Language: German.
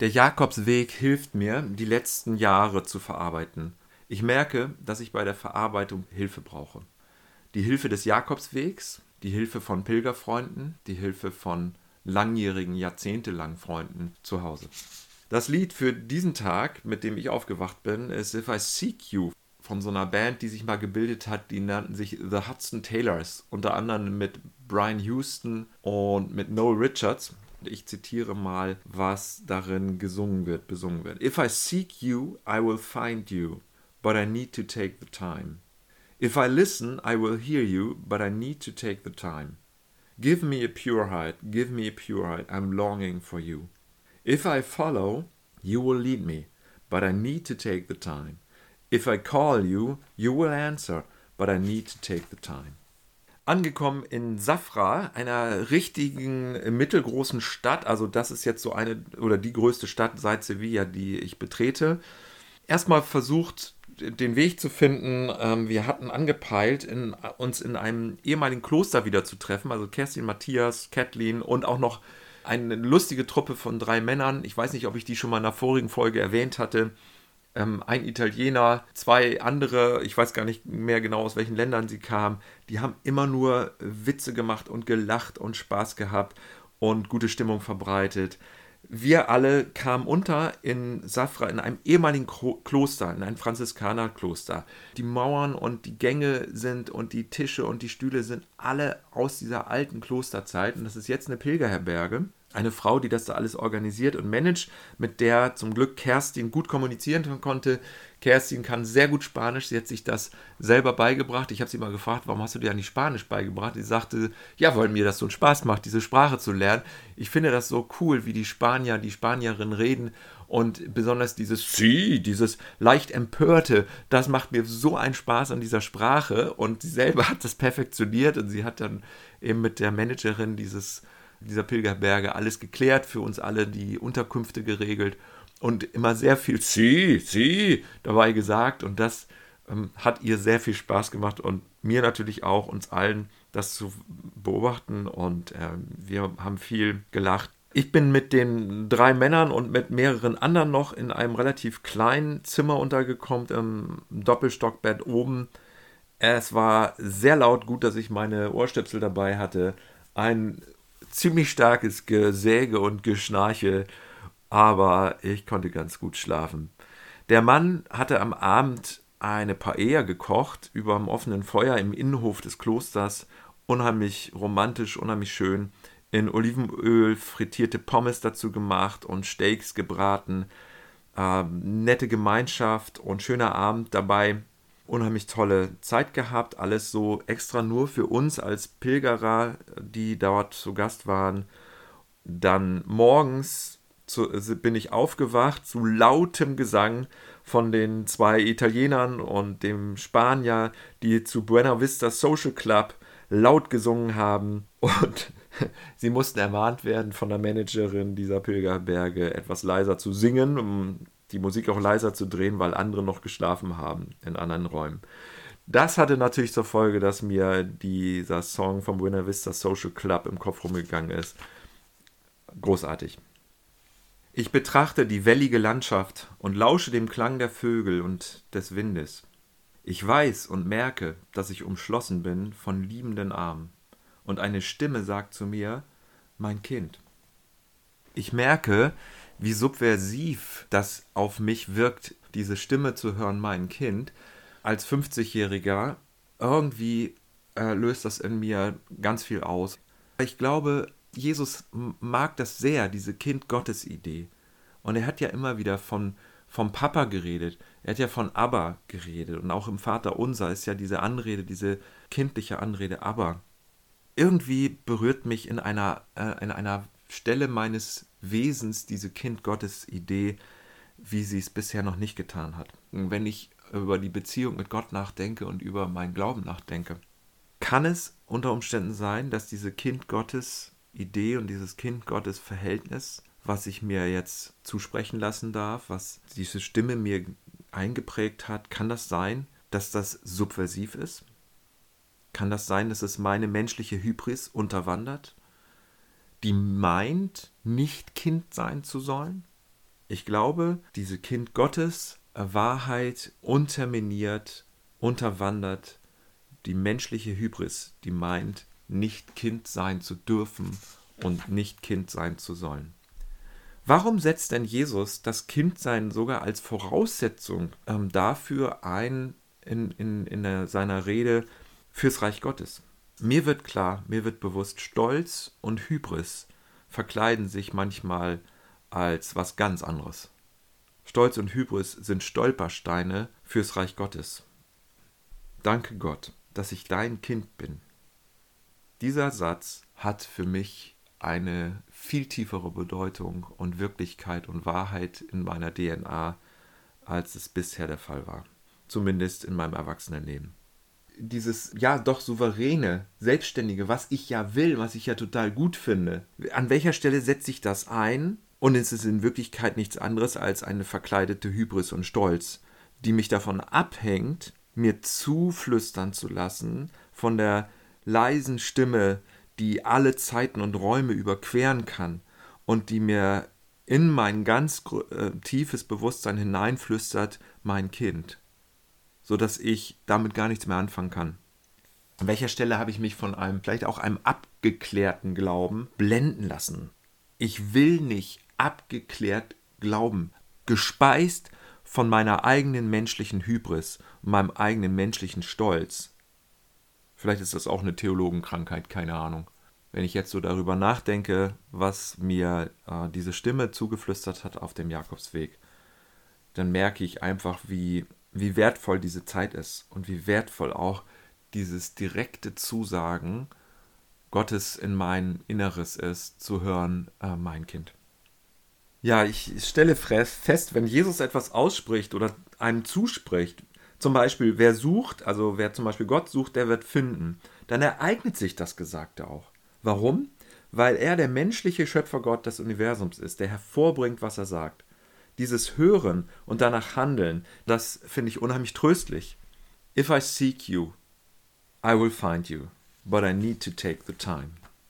Der Jakobsweg hilft mir, die letzten Jahre zu verarbeiten. Ich merke, dass ich bei der Verarbeitung Hilfe brauche. Die Hilfe des Jakobswegs, die Hilfe von Pilgerfreunden, die Hilfe von langjährigen, jahrzehntelangen Freunden zu Hause. Das Lied für diesen Tag, mit dem ich aufgewacht bin, ist If I Seek You von so einer Band, die sich mal gebildet hat, die nannten sich The Hudson Taylors, unter anderem mit Brian Houston und mit Noel Richards. Ich zitiere mal, was darin gesungen wird, besungen wird. If I seek you, I will find you, but I need to take the time. If I listen, I will hear you, but I need to take the time. Give me a pure heart, give me a pure heart, I'm longing for you. If I follow, you will lead me, but I need to take the time. If I call you, you will answer, but I need to take the time. Angekommen in Safra, einer richtigen mittelgroßen Stadt, also das ist jetzt so eine oder die größte Stadt seit Sevilla, die ich betrete. Erstmal versucht, den Weg zu finden. Ähm, wir hatten angepeilt, in, uns in einem ehemaligen Kloster wieder zu treffen. Also Kerstin, Matthias, Kathleen und auch noch eine lustige Truppe von drei Männern. Ich weiß nicht, ob ich die schon mal in einer vorigen Folge erwähnt hatte. Ähm, ein Italiener, zwei andere, ich weiß gar nicht mehr genau aus welchen Ländern sie kamen, die haben immer nur Witze gemacht und gelacht und Spaß gehabt und gute Stimmung verbreitet wir alle kamen unter in Safra, in einem ehemaligen Kloster, in einem Franziskanerkloster. Die Mauern und die Gänge sind und die Tische und die Stühle sind alle aus dieser alten Klosterzeit. Und das ist jetzt eine Pilgerherberge eine Frau, die das da alles organisiert und managt, mit der zum Glück Kerstin gut kommunizieren konnte. Kerstin kann sehr gut Spanisch, sie hat sich das selber beigebracht. Ich habe sie mal gefragt, warum hast du dir eigentlich Spanisch beigebracht? Sie sagte, ja, weil mir das so einen Spaß macht, diese Sprache zu lernen. Ich finde das so cool, wie die Spanier, die Spanierinnen reden und besonders dieses Sie, dieses leicht empörte, das macht mir so einen Spaß an dieser Sprache und sie selber hat das perfektioniert und sie hat dann eben mit der Managerin dieses dieser Pilgerberge alles geklärt, für uns alle die Unterkünfte geregelt und immer sehr viel Sie, Sie dabei gesagt und das ähm, hat ihr sehr viel Spaß gemacht und mir natürlich auch, uns allen das zu beobachten und äh, wir haben viel gelacht. Ich bin mit den drei Männern und mit mehreren anderen noch in einem relativ kleinen Zimmer untergekommen, im Doppelstockbett oben. Es war sehr laut, gut, dass ich meine Ohrstöpsel dabei hatte. Ein ziemlich starkes Gesäge und Geschnarche, aber ich konnte ganz gut schlafen. Der Mann hatte am Abend eine Paella gekocht über dem offenen Feuer im Innenhof des Klosters. Unheimlich romantisch, unheimlich schön. In Olivenöl frittierte Pommes dazu gemacht und Steaks gebraten. Ähm, nette Gemeinschaft und schöner Abend dabei unheimlich tolle Zeit gehabt. Alles so extra nur für uns als Pilgerer, die dort zu Gast waren. Dann morgens zu, bin ich aufgewacht zu lautem Gesang von den zwei Italienern und dem Spanier, die zu Buena Vista Social Club laut gesungen haben und sie mussten ermahnt werden von der Managerin dieser Pilgerberge etwas leiser zu singen, um die Musik auch leiser zu drehen, weil andere noch geschlafen haben in anderen Räumen. Das hatte natürlich zur Folge, dass mir dieser Song vom Buena Vista Social Club im Kopf rumgegangen ist. Großartig. Ich betrachte die wellige Landschaft und lausche dem Klang der Vögel und des Windes. Ich weiß und merke, dass ich umschlossen bin von liebenden Armen. Und eine Stimme sagt zu mir, mein Kind. Ich merke, wie subversiv das auf mich wirkt, diese Stimme zu hören, mein Kind. Als 50-Jähriger, irgendwie äh, löst das in mir ganz viel aus. Ich glaube, Jesus mag das sehr, diese Kind-Gottes-Idee. Und er hat ja immer wieder von, vom Papa geredet. Er hat ja von Abba geredet. Und auch im Vater Unser ist ja diese Anrede, diese kindliche Anrede Abba. Irgendwie berührt mich in einer, äh, in einer Stelle meines Wesens diese Kind-Gottes-Idee, wie sie es bisher noch nicht getan hat. Und wenn ich über die Beziehung mit Gott nachdenke und über meinen Glauben nachdenke, kann es unter Umständen sein, dass diese Kind-Gottes-Idee und dieses Kind-Gottes-Verhältnis, was ich mir jetzt zusprechen lassen darf, was diese Stimme mir eingeprägt hat, kann das sein, dass das subversiv ist? Kann das sein, dass es meine menschliche Hybris unterwandert? Die meint, nicht Kind sein zu sollen? Ich glaube, diese Kind Gottes Wahrheit unterminiert, unterwandert die menschliche Hybris, die meint, nicht Kind sein zu dürfen und nicht Kind sein zu sollen. Warum setzt denn Jesus das Kindsein sogar als Voraussetzung ähm, dafür ein in, in, in seiner Rede fürs Reich Gottes? Mir wird klar, mir wird bewusst, Stolz und Hybris verkleiden sich manchmal als was ganz anderes. Stolz und Hybris sind Stolpersteine fürs Reich Gottes. Danke Gott, dass ich dein Kind bin. Dieser Satz hat für mich eine viel tiefere Bedeutung und Wirklichkeit und Wahrheit in meiner DNA, als es bisher der Fall war. Zumindest in meinem Erwachsenenleben. Dieses, ja, doch souveräne, selbstständige, was ich ja will, was ich ja total gut finde. An welcher Stelle setze ich das ein? Und es ist in Wirklichkeit nichts anderes als eine verkleidete Hybris und Stolz, die mich davon abhängt, mir zuflüstern zu lassen von der leisen Stimme, die alle Zeiten und Räume überqueren kann und die mir in mein ganz äh, tiefes Bewusstsein hineinflüstert, mein Kind, so dass ich damit gar nichts mehr anfangen kann. An welcher Stelle habe ich mich von einem, vielleicht auch einem abgeklärten Glauben blenden lassen? Ich will nicht abgeklärt glauben, gespeist von meiner eigenen menschlichen Hybris meinem eigenen menschlichen Stolz. Vielleicht ist das auch eine Theologenkrankheit, keine Ahnung. Wenn ich jetzt so darüber nachdenke, was mir äh, diese Stimme zugeflüstert hat auf dem Jakobsweg, dann merke ich einfach, wie, wie wertvoll diese Zeit ist und wie wertvoll auch dieses direkte Zusagen Gottes in mein Inneres ist, zu hören, äh, mein Kind. Ja, ich stelle fest, wenn Jesus etwas ausspricht oder einem zuspricht, zum Beispiel, wer sucht, also wer zum Beispiel Gott sucht, der wird finden, dann ereignet sich das Gesagte auch. Warum? Weil er der menschliche Schöpfergott des Universums ist, der hervorbringt, was er sagt. Dieses Hören und danach Handeln, das finde ich unheimlich tröstlich. If I seek you, I will find you, but I need to take the time.